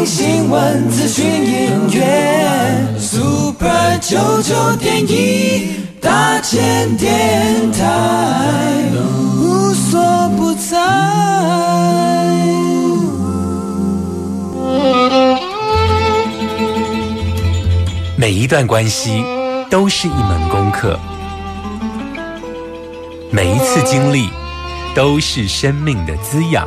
听新闻、资讯、音乐，Super 九九点一大千电台，无所不在。每一段关系都是一门功课。每一次经历都是生命的滋养。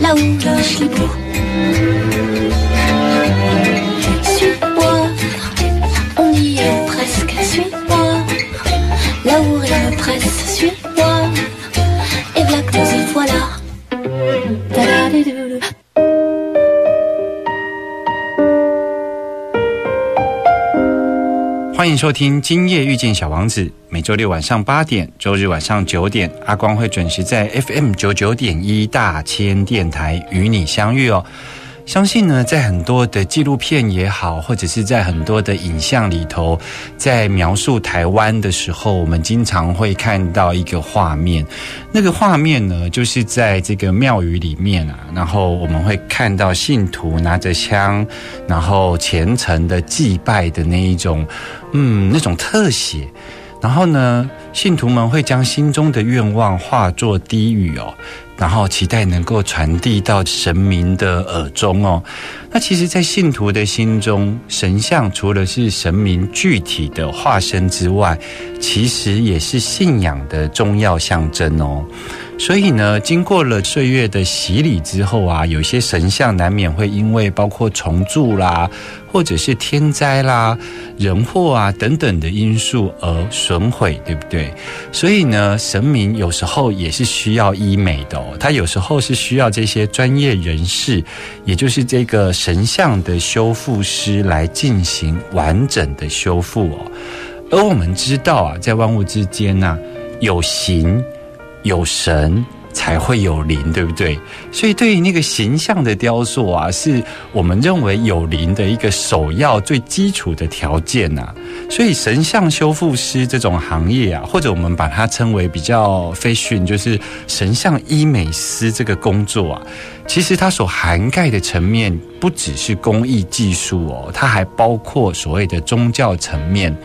là où je suis beau. Suis-moi, on y est presque, suis-moi là où rien ne presse, suis-moi et voilà que nous y voilà. 欢迎收听《今夜遇见小王子》，每周六晚上八点，周日晚上九点，阿光会准时在 FM 九九点一大千电台与你相遇哦。相信呢，在很多的纪录片也好，或者是在很多的影像里头，在描述台湾的时候，我们经常会看到一个画面。那个画面呢，就是在这个庙宇里面啊，然后我们会看到信徒拿着枪，然后虔诚的祭拜的那一种，嗯，那种特写。然后呢，信徒们会将心中的愿望化作低语哦。然后期待能够传递到神明的耳中哦。那其实，在信徒的心中，神像除了是神明具体的化身之外，其实也是信仰的重要象征哦。所以呢，经过了岁月的洗礼之后啊，有些神像难免会因为包括重铸啦，或者是天灾啦、人祸啊等等的因素而损毁，对不对？所以呢，神明有时候也是需要医美的哦，他有时候是需要这些专业人士，也就是这个神像的修复师来进行完整的修复哦。而我们知道啊，在万物之间呢，有形。有神才会有灵，对不对？所以对于那个形象的雕塑啊，是我们认为有灵的一个首要、最基础的条件呐。所以神像修复师这种行业啊，或者我们把它称为比较飞讯，就是神像医美师这个工作啊，其实它所涵盖的层面不只是工艺技术哦，它还包括所谓的宗教层面。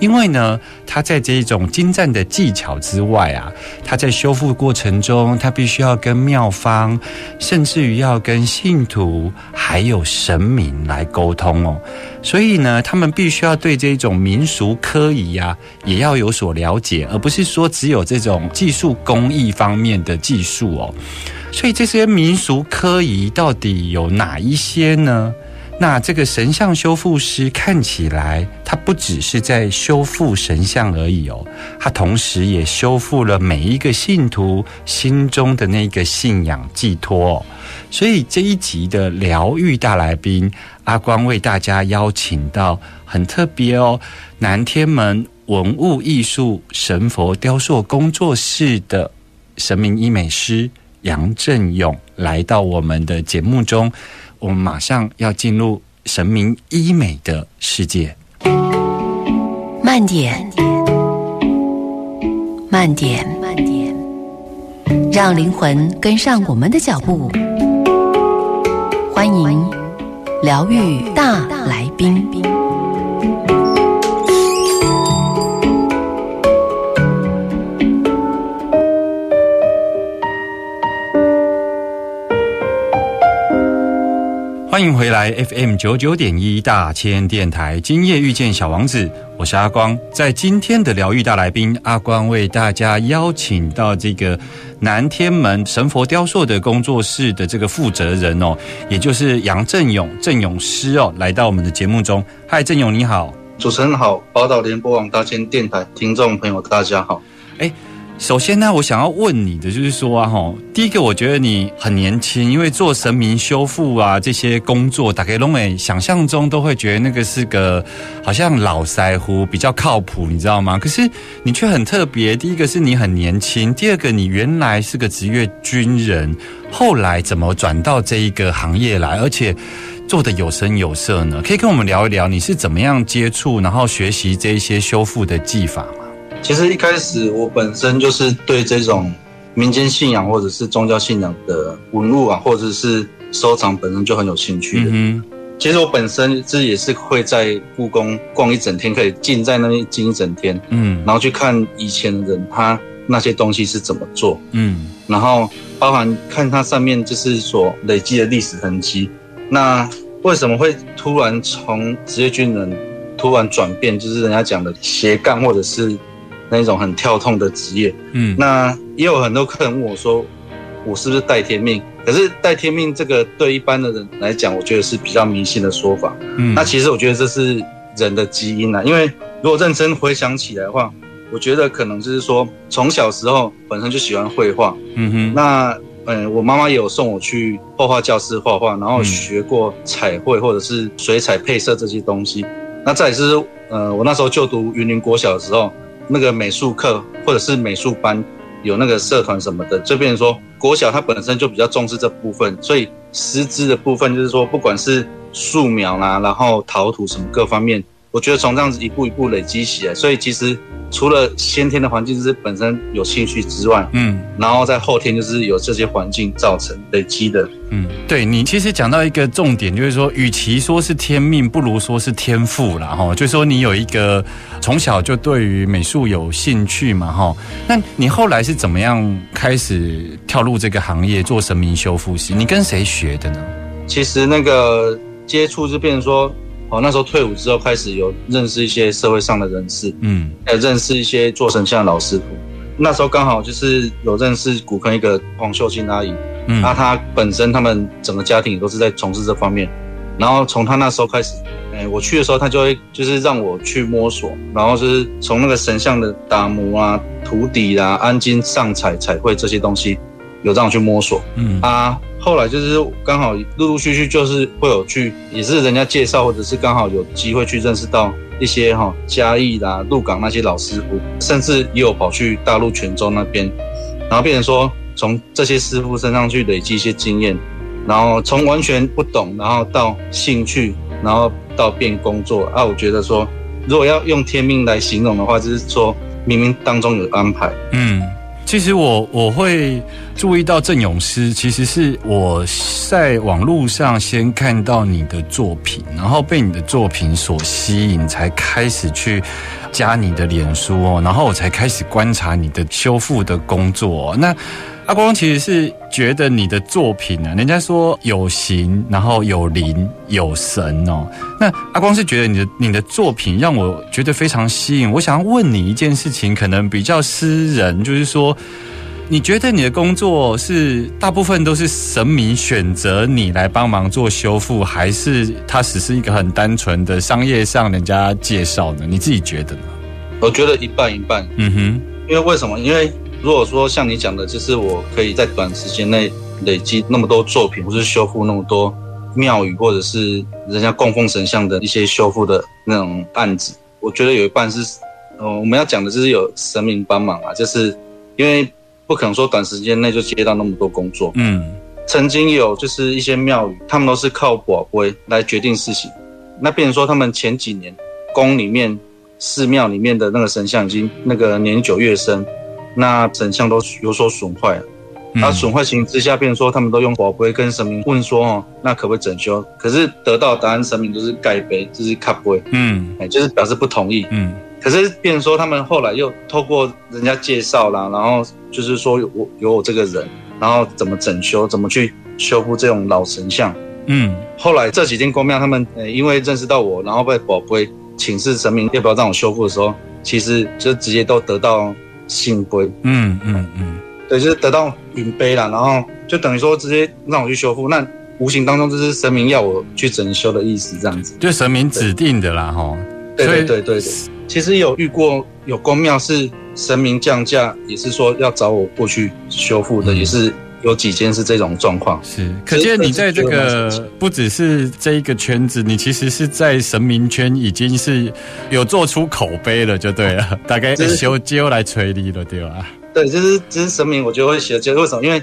因为呢，他在这一种精湛的技巧之外啊，他在修复过程中，他必须要跟庙方，甚至于要跟信徒还有神明来沟通哦。所以呢，他们必须要对这种民俗科仪啊，也要有所了解，而不是说只有这种技术工艺方面的技术哦。所以这些民俗科仪到底有哪一些呢？那这个神像修复师看起来，他不只是在修复神像而已哦，他同时也修复了每一个信徒心中的那个信仰寄托。所以这一集的疗愈大来宾阿光为大家邀请到很特别哦，南天门文物艺术神佛雕塑工作室的神明医美师杨振勇来到我们的节目中。我们马上要进入神明医美的世界。慢点，慢点，慢点，让灵魂跟上我们的脚步。欢迎疗愈大来宾。欢迎回来 FM 九九点一大千电台，今夜遇见小王子，我是阿光。在今天的疗愈大来宾，阿光为大家邀请到这个南天门神佛雕塑的工作室的这个负责人哦，也就是杨振勇振勇师哦，来到我们的节目中。嗨，振勇你好，主持人好，宝岛联播网大千电台听众朋友大家好。哎。首先呢，我想要问你的就是说啊，哈，第一个我觉得你很年轻，因为做神明修复啊这些工作，打给龙美想象中都会觉得那个是个好像老腮胡比较靠谱，你知道吗？可是你却很特别，第一个是你很年轻，第二个你原来是个职业军人，后来怎么转到这一个行业来，而且做的有声有色呢？可以跟我们聊一聊你是怎么样接触，然后学习这一些修复的技法？其实一开始我本身就是对这种民间信仰或者是宗教信仰的文物啊，或者是收藏本身就很有兴趣的。嗯，其实我本身这也是会在故宫逛一整天，可以静在那边静一整天。嗯，然后去看以前的人他那些东西是怎么做。嗯，然后包含看它上面就是所累积的历史痕迹。那为什么会突然从职业军人突然转变，就是人家讲的斜杠或者是？那种很跳痛的职业，嗯，那也有很多客人问我说，我是不是带天命？可是带天命这个对一般的人来讲，我觉得是比较迷信的说法。嗯，那其实我觉得这是人的基因啊，因为如果认真回想起来的话，我觉得可能就是说从小时候本身就喜欢绘画，嗯哼，那嗯，我妈妈也有送我去画画教室画画，然后学过彩绘或者是水彩配色这些东西。那再是呃，我那时候就读云林国小的时候。那个美术课或者是美术班有那个社团什么的，就变成说国小它本身就比较重视这部分，所以师资的部分就是说，不管是素描啦，然后陶土什么各方面。我觉得从这样子一步一步累积起来，所以其实除了先天的环境就是本身有兴趣之外，嗯，然后在后天就是有这些环境造成累积的，嗯，对你其实讲到一个重点，就是说，与其说是天命，不如说是天赋啦哈。就说你有一个从小就对于美术有兴趣嘛哈，那你后来是怎么样开始跳入这个行业做神明修复师？你跟谁学的呢？其实那个接触就变成说。哦，那时候退伍之后开始有认识一些社会上的人士，嗯，还有认识一些做神像的老师傅。那时候刚好就是有认识古坑一个黄秀清阿姨，嗯，那她本身他们整个家庭都是在从事这方面。然后从她那时候开始，哎，我去的时候，她就会就是让我去摸索，然后就是从那个神像的打磨啊、涂底啊、安金上彩、彩绘这些东西，有这样去摸索，嗯啊。后来就是刚好陆陆续续就是会有去，也是人家介绍，或者是刚好有机会去认识到一些哈嘉义啦、鹿港那些老师傅，甚至也有跑去大陆泉州那边，然后变成说从这些师傅身上去累积一些经验，然后从完全不懂，然后到兴趣，然后到变工作啊。我觉得说，如果要用天命来形容的话，就是说冥冥当中有安排。嗯。其实我我会注意到郑勇师，其实是我在网络上先看到你的作品，然后被你的作品所吸引，才开始去加你的脸书哦，然后我才开始观察你的修复的工作。那阿光其实是觉得你的作品呢，人家说有形，然后有灵，有神哦。那阿光是觉得你的你的作品让我觉得非常吸引。我想要问你一件事情，可能比较私人，就是说，你觉得你的工作是大部分都是神明选择你来帮忙做修复，还是它只是一个很单纯的商业上人家介绍呢？你自己觉得呢？我觉得一半一半。嗯哼，因为为什么？因为如果说像你讲的，就是我可以在短时间内累积那么多作品，或是修复那么多庙宇，或者是人家供奉神像的一些修复的那种案子，我觉得有一半是，呃，我们要讲的就是有神明帮忙啊，就是因为不可能说短时间内就接到那么多工作。嗯，曾经有就是一些庙宇，他们都是靠宝龟来决定事情，那变成说他们前几年宫里面、寺庙里面的那个神像已经那个年久月深。那神像都有所损坏了，那损坏情形之下，变成说他们都用宝贝跟神明问说哦，那可不可以整修？可是得到答案，神明就是盖杯，就是卡杯。嗯，哎，就是表示不同意，嗯。可是变成说他们后来又透过人家介绍啦，然后就是说我有我这个人，然后怎么整修，怎么去修复这种老神像，嗯，后来这几间公庙他们呃因为认识到我，然后被宝贝请示神明要不要让我修复的时候，其实就直接都得到信杯。嗯嗯嗯，对，就是得到云杯了，然后就等于说直接让我去修复。那无形当中就是神明要我去整修的意思，这样子。就神明指定的啦，吼。对对对对对。其实有遇过有公庙是神明降价，也是说要找我过去修复的，也是有几间是这种状况。是，可见你在这个不只是这一个圈子，你其实是在神明圈已经是有做出口碑了，就对了。大概修接来锤你了，对吧？对，就是就是神明，我觉得会写，就是为什么？因为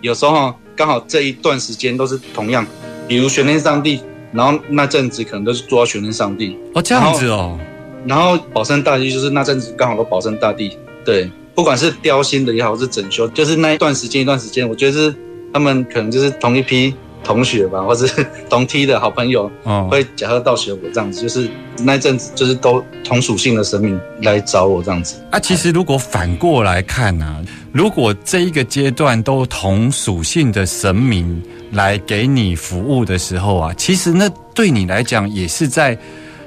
有时候刚好这一段时间都是同样，比如玄天上帝，然后那阵子可能都是做到玄天上帝。哦，这样子哦。然后保生大帝就是那阵子刚好都保生大帝，对，不管是雕新的也好，是整修，就是那一段时间一段时间，我觉得是他们可能就是同一批同学吧，或是同梯的好朋友，哦，会假贺到学我这样子，就是那阵子就是都同属性的神明来找我这样子。啊，其实如果反过来看呢，如果这一个阶段都同属性的神明来给你服务的时候啊，其实那对你来讲也是在。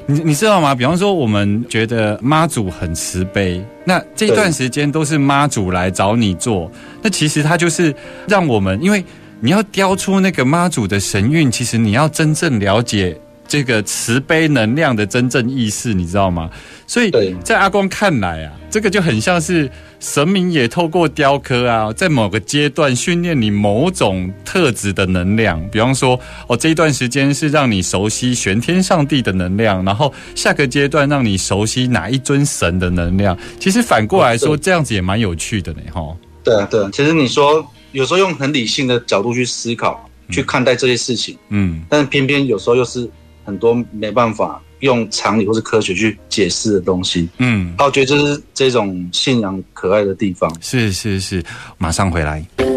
你你知道吗？比方说，我们觉得妈祖很慈悲，那这段时间都是妈祖来找你做，那其实他就是让我们，因为你要雕出那个妈祖的神韵，其实你要真正了解。这个慈悲能量的真正意思，你知道吗？所以在阿光看来啊，这个就很像是神明也透过雕刻啊，在某个阶段训练你某种特质的能量。比方说，哦，这一段时间是让你熟悉玄天上帝的能量，然后下个阶段让你熟悉哪一尊神的能量。其实反过来说，这样子也蛮有趣的呢，哈。对啊，对啊。其实你说有时候用很理性的角度去思考、去看待这些事情，嗯，但是偏偏有时候又是。很多没办法用常理或是科学去解释的东西，嗯，我觉得这是这种信仰可爱的地方。是是是，马上回来。今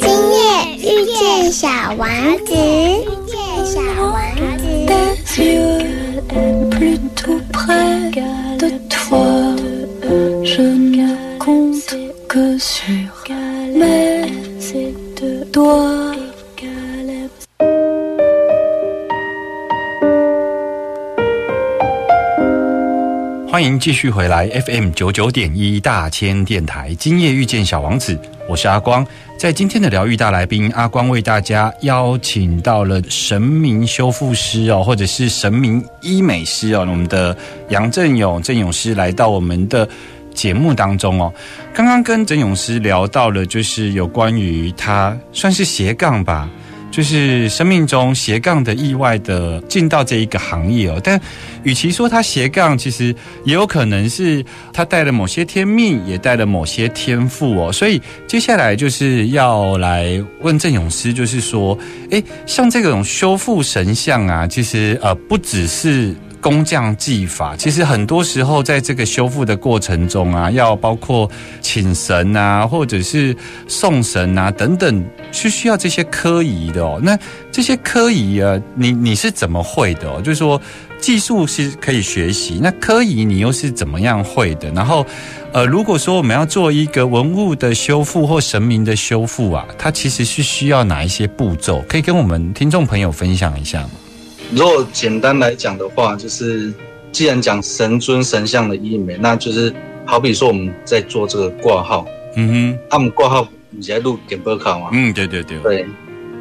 夜遇见小王子，遇见小王子。欢迎继续回来 FM 九九点一大千电台，今夜遇见小王子，我是阿光。在今天的疗愈大来宾，阿光为大家邀请到了神明修复师哦，或者是神明医美师哦，我们的杨振勇振勇师来到我们的节目当中哦。刚刚跟振勇师聊到了，就是有关于他算是斜杠吧。就是生命中斜杠的意外的进到这一个行业哦，但与其说他斜杠，其实也有可能是他带了某些天命，也带了某些天赋哦。所以接下来就是要来问郑勇师，就是说，哎，像这种修复神像啊，其实呃不只是。工匠技法，其实很多时候在这个修复的过程中啊，要包括请神啊，或者是送神啊等等，是需要这些科仪的哦。那这些科仪啊，你你是怎么会的哦？就是说技术是可以学习，那科仪你又是怎么样会的？然后，呃，如果说我们要做一个文物的修复或神明的修复啊，它其实是需要哪一些步骤？可以跟我们听众朋友分享一下吗？如果简单来讲的话，就是既然讲神尊神像的医美，那就是好比说我们在做这个挂号，嗯哼，他们挂号你在录点播卡吗？嗯，对对对，对。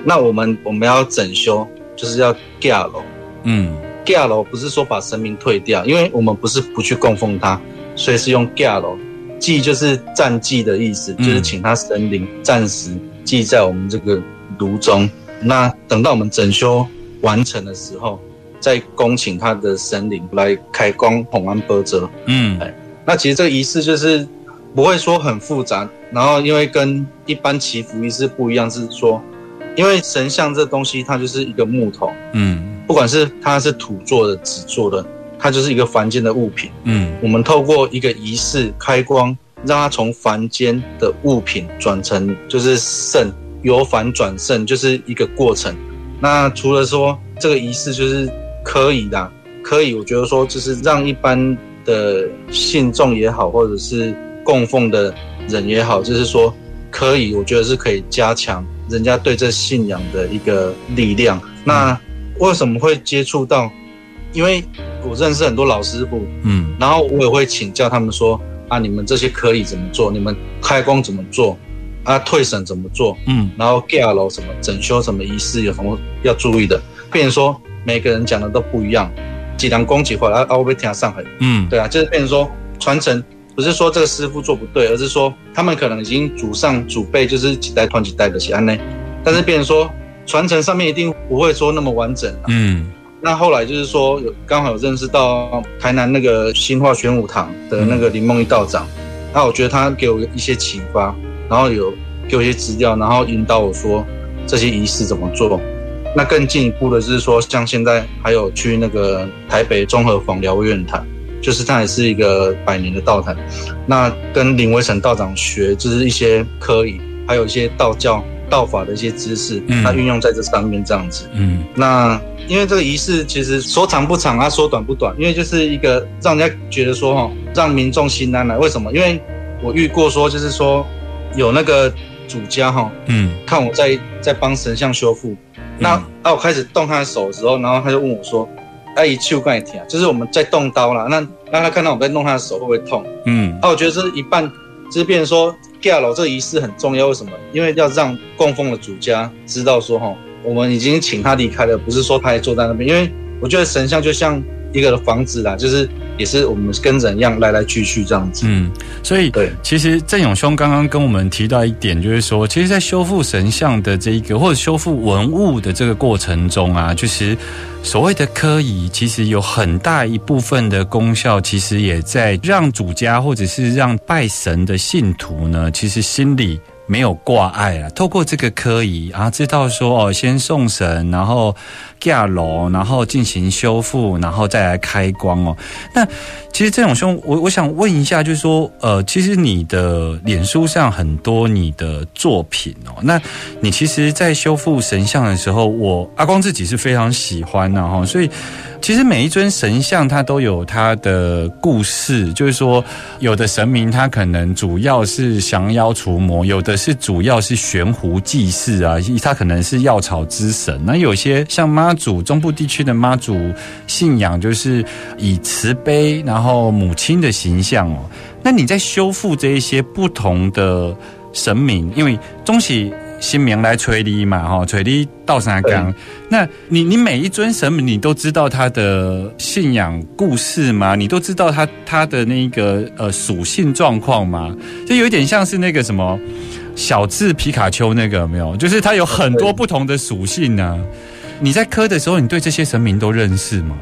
那我们我们要整修，就是要架楼，嗯，架楼不是说把神明退掉，因为我们不是不去供奉他，所以是用架楼，祭就是暂祭的意思，就是请他神灵暂时祭在我们这个炉中。那等到我们整修。完成的时候，再恭请他的神灵来开光弘安波折。嗯，哎那其实这个仪式就是不会说很复杂，然后因为跟一般祈福仪式不一样，是说，因为神像这东西它就是一个木头，嗯，不管是它是土做的、纸做的，它就是一个凡间的物品。嗯，我们透过一个仪式开光，让它从凡间的物品转成就是圣，由凡转圣，就是一个过程。那除了说这个仪式就是可以的，可以，我觉得说就是让一般的信众也好，或者是供奉的人也好，就是说可以，我觉得是可以加强人家对这信仰的一个力量。那为什么会接触到？因为我认识很多老师傅，嗯，然后我也会请教他们说啊，你们这些可以怎么做？你们开光怎么做？啊，退省怎么做？嗯，然后盖楼什么整修什么仪式有什么要注意的？变成说每个人讲的都不一样，几两公几块啊啊，我被听上很，嗯，对啊，就是变成说传承不是说这个师傅做不对，而是说他们可能已经祖上祖辈就是几代传几代的起安呢，但是变成说传承上面一定不会说那么完整，嗯。那后来就是说，有刚好有认识到台南那个新化玄武堂的那个林梦一道长，那我觉得他给我一些启发，然后有给我一些资料，然后引导我说这些仪式怎么做。那更进一步的就是说，像现在还有去那个台北综合房疗院坛，就是它也是一个百年的道坛，那跟林维成道长学，就是一些科仪，还有一些道教。道法的一些知识，它运用在这上面这样子。嗯，那因为这个仪式其实说长不长啊，说短不短，因为就是一个让人家觉得说哈，让民众心安了。为什么？因为我遇过说，就是说有那个主家哈，嗯，看我在在帮神像修复，那啊我开始动他的手的时候，然后他就问我说：“阿姨，去干一天？”就是我们在动刀了，那让他看到我在弄他的手会不会痛？嗯，啊，我觉得这一半，就是变成说。盖楼这个仪式很重要，为什么？因为要让供奉的主家知道说，哈，我们已经请他离开了，不是说他还坐在那边。因为我觉得神像就像一个房子啦，就是也是我们跟人一样来来去去这样子。嗯，所以对，其实郑永兄刚刚跟我们提到一点，就是说，其实，在修复神像的这一个或者修复文物的这个过程中啊，就是。所谓的科仪，其实有很大一部分的功效，其实也在让主家或者是让拜神的信徒呢，其实心里。没有挂碍了。透过这个科仪啊，知道说哦，先送神，然后架楼，然后进行修复，然后再来开光哦。那其实这种兄，我我想问一下，就是说，呃，其实你的脸书上很多你的作品哦，那你其实，在修复神像的时候，我阿光自己是非常喜欢的哈，所以。其实每一尊神像，它都有它的故事。就是说，有的神明他可能主要是降妖除魔，有的是主要是悬壶济世啊，他可能是药草之神。那有些像妈祖，中部地区的妈祖信仰就是以慈悲，然后母亲的形象哦。那你在修复这一些不同的神明，因为中喜。新明来锤你嘛，哈，锤你道山岗。那你你每一尊神明，你都知道他的信仰故事吗？你都知道他他的那个呃属性状况吗？就有点像是那个什么小智皮卡丘那个没有？就是它有很多不同的属性呢。你在磕的时候，你对这些神明都认识吗？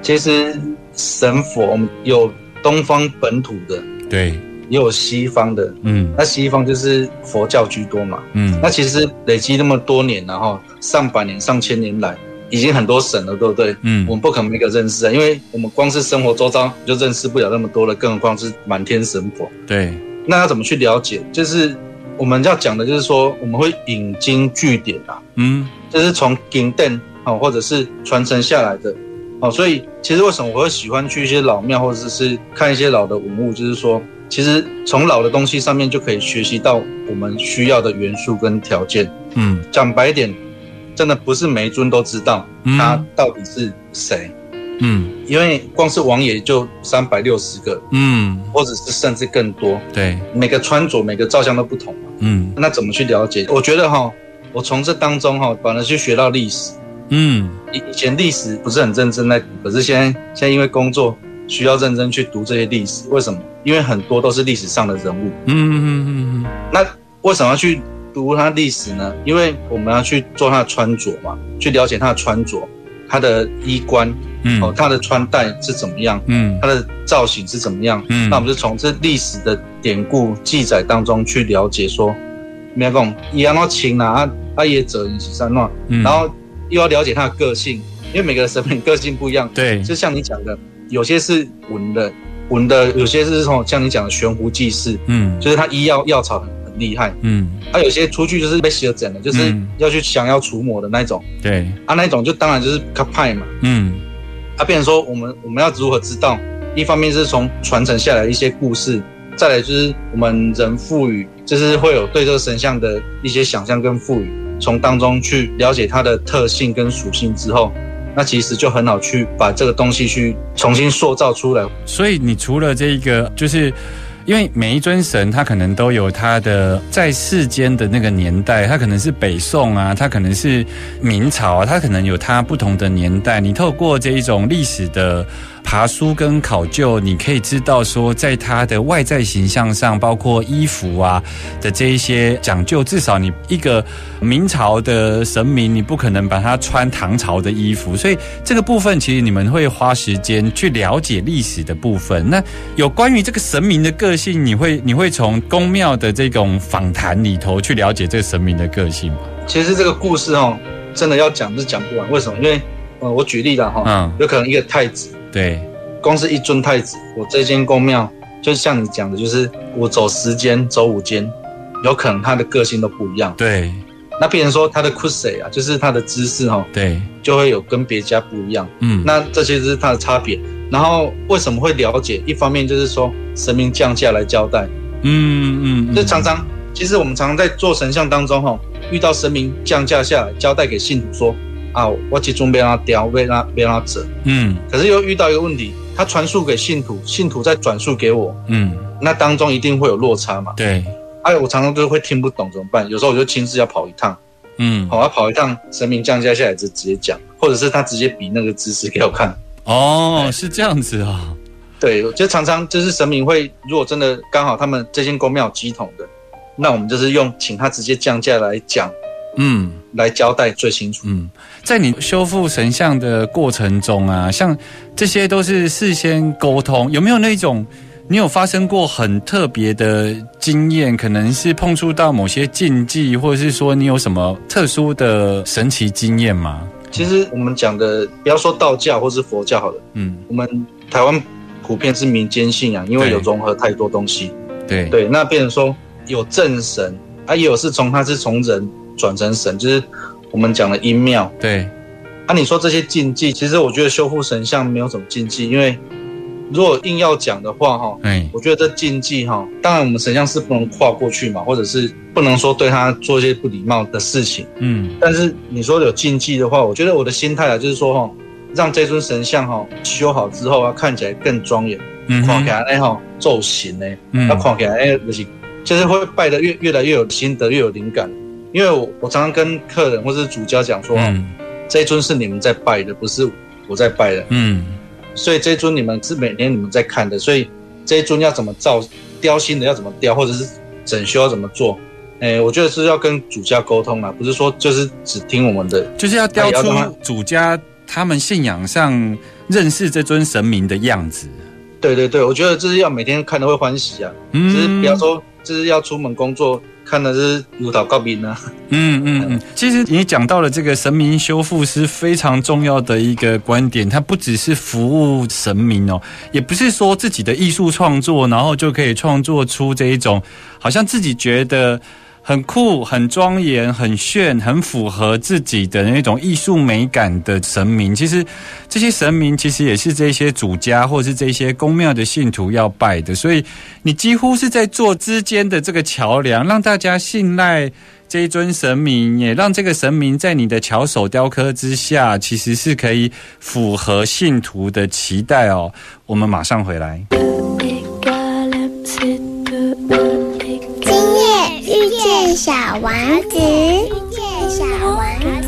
其实神佛有东方本土的，对。也有西方的，嗯，那西方就是佛教居多嘛，嗯，那其实累积那么多年，然后上百年、上千年来，已经很多神了，对不对？嗯，我们不可能每个认识啊，因为我们光是生活周遭就认识不了那么多了，更何况是满天神佛。对，那要怎么去了解？就是我们要讲的，就是说我们会引经据典啊，嗯，就是从经典啊，或者是传承下来的，哦，所以其实为什么我会喜欢去一些老庙，或者是看一些老的文物，就是说。其实从老的东西上面就可以学习到我们需要的元素跟条件。嗯，讲白点，真的不是每一尊都知道他到底是谁。嗯，因为光是王爷就三百六十个。嗯，或者是甚至更多。对，每个穿着、每个照相都不同嘛。嗯，那怎么去了解？我觉得哈，我从这当中哈，反而去学到历史。嗯，以以前历史不是很认真在读，可是现在现在因为工作。需要认真去读这些历史，为什么？因为很多都是历史上的人物。嗯嗯嗯嗯。那为什么要去读他历史呢？因为我们要去做他的穿着嘛，去了解他的穿着，他的衣冠，嗯，哦，他的穿戴是怎么样，嗯，他的造型是怎么样，嗯，那我们就从这历史的典故记载当中去了解，说，没有讲一样要请啊，阿爷者一起三乱，然后又要了解他的个性，因为每个人审美个性不一样，对，就像你讲的。有些是文的，文的有些是从像你讲的悬壶济世，嗯，就是他医药药草很很厉害，嗯，他有些出去就是被邪整的，就是要去想要除魔的那种，对，啊，那种就当然就是卡派嘛，嗯，啊，变成说我们我们要如何知道？一方面是从传承下来一些故事，再来就是我们人赋予，就是会有对这个神像的一些想象跟赋予，从当中去了解它的特性跟属性之后，那其实就很好去把这个东西去重新塑造出来。所以你除了这一个，就是因为每一尊神，他可能都有他的在世间的那个年代，他可能是北宋啊，他可能是明朝啊，他可能有他不同的年代。你透过这一种历史的。爬书跟考究，你可以知道说，在他的外在形象上，包括衣服啊的这一些讲究，至少你一个明朝的神明，你不可能把他穿唐朝的衣服，所以这个部分其实你们会花时间去了解历史的部分。那有关于这个神明的个性，你会你会从宫庙的这种访谈里头去了解这个神明的个性吗？其实这个故事哦，真的要讲是讲不完。为什么？因为呃，我举例了哈，嗯，有可能一个太子。对，光是一尊太子，我这间宫庙，就像你讲的，就是我走十间，走五间，有可能他的个性都不一样。对，那别人说他的 c u s e 啊，就是他的姿势哈，对，就会有跟别家不一样。嗯，那这些是他的差别。然后为什么会了解？一方面就是说神明降下来交代。嗯嗯，就常常，其实我们常常在做神像当中哈，遇到神明降价下来交代给信徒说。啊，我集中别让他雕，别让别让他折。嗯，可是又遇到一个问题，他传输给信徒，信徒再转述给我。嗯，那当中一定会有落差嘛？对。哎，我常常都会听不懂，怎么办？有时候我就亲自要跑一趟。嗯，好，要跑一趟，神明降价下来就直接讲，或者是他直接比那个姿势给我看。哦，是这样子啊。对，就常常就是神明会，如果真的刚好他们这间宫庙机统的，那我们就是用请他直接降价来讲。嗯，来交代最清楚。嗯，在你修复神像的过程中啊，像这些都是事先沟通，有没有那种你有发生过很特别的经验？可能是碰触到某些禁忌，或者是说你有什么特殊的神奇经验吗？其实我们讲的，不要说道教或是佛教好了，嗯，我们台湾普遍是民间信仰，因为有融合太多东西。对对，那变成说有正神，啊，也有是从他是从人。转成神，就是我们讲的阴庙。对，啊，你说这些禁忌，其实我觉得修复神像没有什么禁忌，因为如果硬要讲的话，哈，哎，我觉得这禁忌，哈，当然我们神像是不能跨过去嘛，或者是不能说对他做一些不礼貌的事情，嗯，但是你说有禁忌的话，我觉得我的心态啊，就是说，哈，让这尊神像，哈，修好之后啊，看起来更庄严，嗯，看起来哎哈，造型呢，嗯，要看起来哎，就是就是会拜的越越来越有心得，越有灵感。因为我我常常跟客人或者是主家讲说，这一尊是你们在拜的，不是我在拜的。嗯，所以这一尊你们是每天你们在看的，所以这一尊要怎么造，雕新的要怎么雕，或者是整修要怎么做，哎，我觉得是要跟主家沟通啊，不是说就是只听我们的，就是要雕出主家他们信仰上认识这尊神明的样子。对对对，我觉得这是要每天看都会欢喜啊，只是不要说就是要出门工作。看的是如蹈告兵呢。嗯嗯嗯，其实你讲到了这个神明修复是非常重要的一个观点，它不只是服务神明哦，也不是说自己的艺术创作，然后就可以创作出这一种好像自己觉得。很酷、很庄严、很炫、很符合自己的那种艺术美感的神明，其实这些神明其实也是这些主家或是这些宫庙的信徒要拜的，所以你几乎是在做之间的这个桥梁，让大家信赖这一尊神明，也让这个神明在你的巧手雕刻之下，其实是可以符合信徒的期待哦。我们马上回来。小王子，遇见小王子。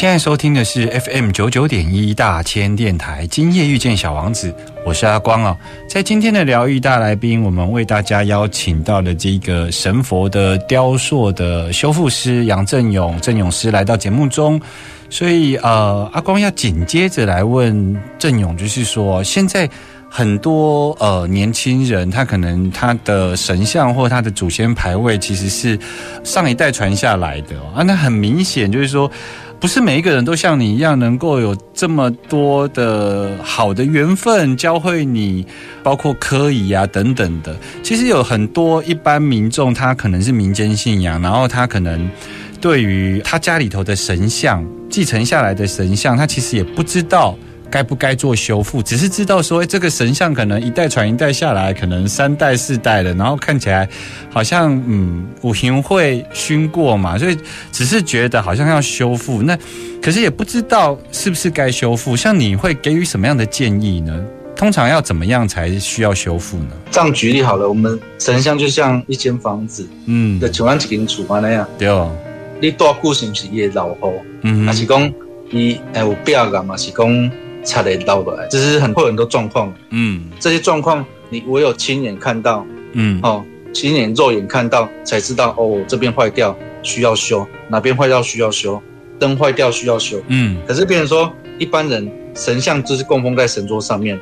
现在收听的是 FM 九九点一大千电台，今夜遇见小王子，我是阿光哦。在今天的疗愈大来宾，我们为大家邀请到了这个神佛的雕塑的修复师杨振勇振勇师来到节目中，所以呃，阿光要紧接着来问振勇，就是说现在很多呃年轻人，他可能他的神像或他的祖先牌位其实是上一代传下来的啊，那很明显就是说。不是每一个人都像你一样能够有这么多的好的缘分教会你，包括科仪啊等等的。其实有很多一般民众，他可能是民间信仰，然后他可能对于他家里头的神像继承下来的神像，他其实也不知道。该不该做修复？只是知道说，这个神像可能一代传一代下来，可能三代四代了，然后看起来好像嗯，五行会熏过嘛，所以只是觉得好像要修复。那可是也不知道是不是该修复。像你会给予什么样的建议呢？通常要怎么样才需要修复呢？这样举例好了，我们神像就像一间房子，嗯，的像一间厝嘛那样。对哦，你多顾是不是也老好？嗯，还是讲你哎有表感嘛？是讲。差得到的，只是很会很多状况。嗯，这些状况你我有亲眼看到。嗯，哦，亲眼肉眼看到才知道哦，这边坏掉需要修，哪边坏掉需要修，灯坏掉需要修。嗯，可是别人说一般人神像就是供奉在神桌上面，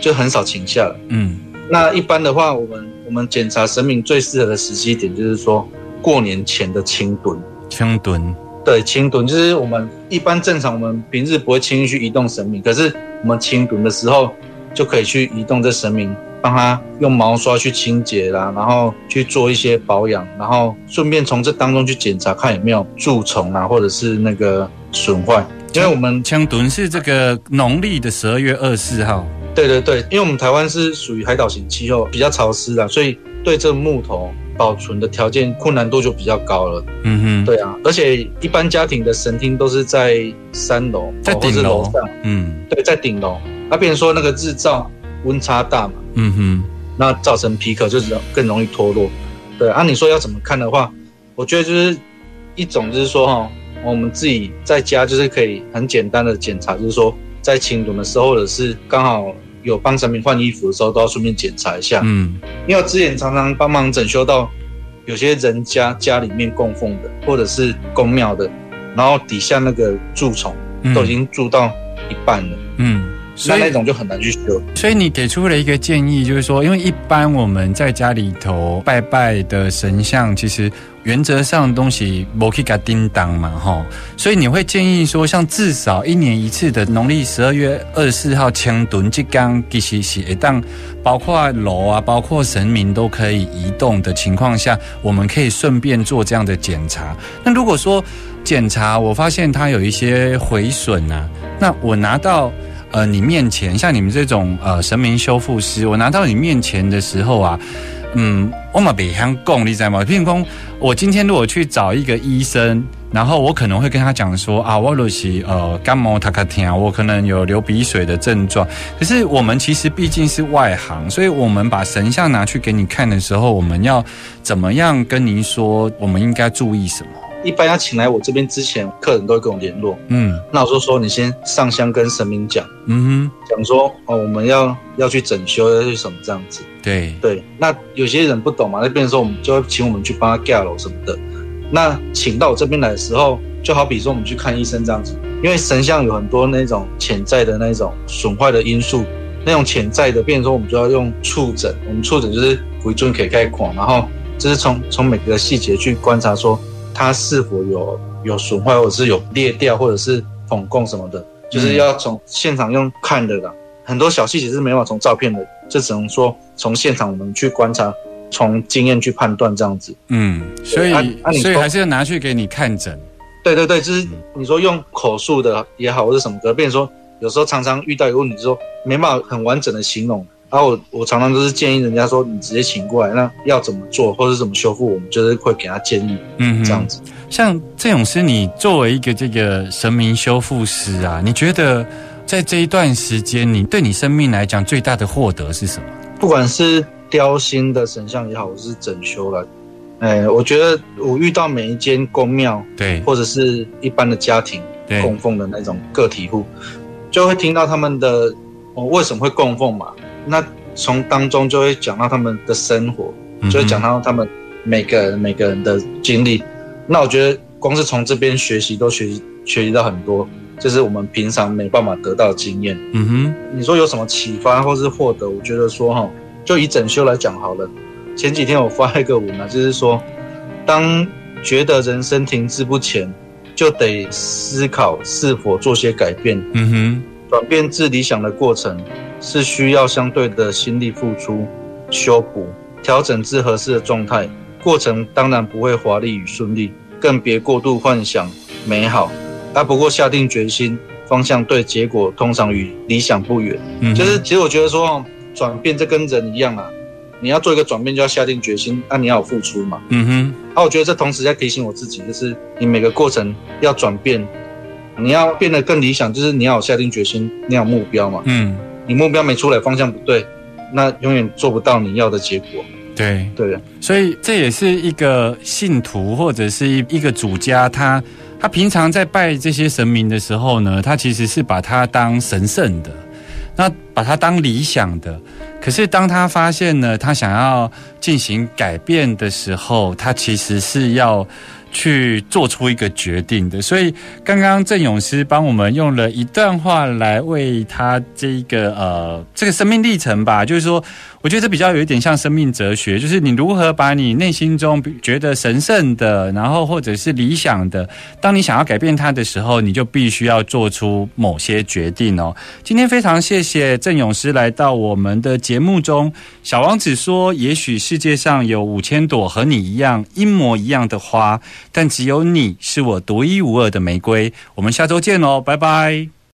就很少请下来。嗯，那一般的话，我们我们检查神明最适合的时机点就是说过年前的清墩。清墩。对，清墩就是我们一般正常，我们平日不会轻易去移动神明，可是我们清墩的时候就可以去移动这神明，帮他用毛刷去清洁啦，然后去做一些保养，然后顺便从这当中去检查看有没有蛀虫啊，或者是那个损坏。因为我们清墩是这个农历的十二月二十四号。对对对，因为我们台湾是属于海岛型气候，比较潮湿啊，所以对这木头。保存的条件困难度就比较高了。嗯哼，对啊，而且一般家庭的神厅都是在三楼，在顶楼上。嗯，对，在顶楼。那别人说那个日照温差大嘛，嗯哼，那造成皮壳就是更容易脱落。对，按你说要怎么看的话，我觉得就是一种就是说哈，我们自己在家就是可以很简单的检查，就是说在清理的时候，或者是刚好。有帮神明换衣服的时候，都要顺便检查一下。嗯，因为之前常常帮忙整修到有些人家家里面供奉的，或者是供庙的，然后底下那个蛀虫都已经蛀到一半了。嗯。那那种就很难去修，所以你给出了一个建议，就是说，因为一般我们在家里头拜拜的神像，其实原则上东西摩可以给叮当嘛，哈，所以你会建议说，像至少一年一次的农历十二月二十四号清墩即刚其实是一旦包括楼啊，包括神明都可以移动的情况下，我们可以顺便做这样的检查。那如果说检查我发现它有一些毁损啊，那我拿到。呃，你面前像你们这种呃神明修复师，我拿到你面前的时候啊，嗯，我嘛北乡供你在吗？譬如说，我今天如果去找一个医生，然后我可能会跟他讲说啊，我就是呃感冒他卡听，我可能有流鼻水的症状。可是我们其实毕竟是外行，所以我们把神像拿去给你看的时候，我们要怎么样跟您说？我们应该注意什么？一般要请来我这边之前，客人都会跟我联络。嗯，那我就说你先上香跟神明讲，嗯哼，讲说哦，我们要要去整修，要去什么这样子。对对，那有些人不懂嘛，那边说我们就会请我们去帮他盖楼什么的。那请到我这边来的时候，就好比说我们去看医生这样子，因为神像有很多那种潜在的那种损坏的因素，那种潜在的，变成说我们就要用触诊，我们触诊就是回尊可以开孔，然后就是从从每个细节去观察说。它是否有有损坏，或者是有裂掉，或者是缝供什么的，就是要从现场用看的啦。很多小细节是没法从照片的，这只能说从现场我们去观察，从经验去判断这样子。嗯，所以所以还是要拿去给你看诊。对对对，就是你说用口述的也好，或者什么的，比如说有时候常常遇到一个问题，说没办法很完整的形容。然后我我常常都是建议人家说，你直接请过来，那要怎么做或者怎么修复，我们就是会给他建议，嗯，这样子。像这种师，你作为一个这个神明修复师啊，你觉得在这一段时间，你对你生命来讲最大的获得是什么？不管是雕新的神像也好，或是整修了，哎，我觉得我遇到每一间宫庙，对，或者是一般的家庭供奉的那种个体户，就会听到他们的我为什么会供奉嘛。那从当中就会讲到他们的生活，就会讲到他们每个人每个人的经历。那我觉得光是从这边学习都学习学习到很多。就是我们平常没办法得到的经验。嗯哼，你说有什么启发或是获得？我觉得说哈，就以整修来讲好了。前几天我发一个文啊，就是说，当觉得人生停滞不前，就得思考是否做些改变。嗯哼，转变至理想的过程是需要相对的心力付出、修补、调整至合适的状态。过程当然不会华丽与顺利，更别过度幻想美好。啊，不过下定决心，方向对，结果通常与理想不远。嗯就是其实我觉得说，转变这跟人一样啊，你要做一个转变，就要下定决心，啊，你要有付出嘛。嗯哼，啊，我觉得这同时在提醒我自己，就是你每个过程要转变，你要变得更理想，就是你要有下定决心，你要有目标嘛。嗯，你目标没出来，方向不对，那永远做不到你要的结果。对，对，所以这也是一个信徒或者是一一个主家，他他平常在拜这些神明的时候呢，他其实是把他当神圣的，那把他当理想的。可是当他发现呢，他想要进行改变的时候，他其实是要去做出一个决定的。所以刚刚郑勇师帮我们用了一段话来为他这一个呃这个生命历程吧，就是说。我觉得这比较有一点像生命哲学，就是你如何把你内心中觉得神圣的，然后或者是理想的，当你想要改变它的时候，你就必须要做出某些决定哦。今天非常谢谢郑勇师来到我们的节目中。小王子说：“也许世界上有五千朵和你一样一模一样的花，但只有你是我独一无二的玫瑰。”我们下周见哦，拜拜。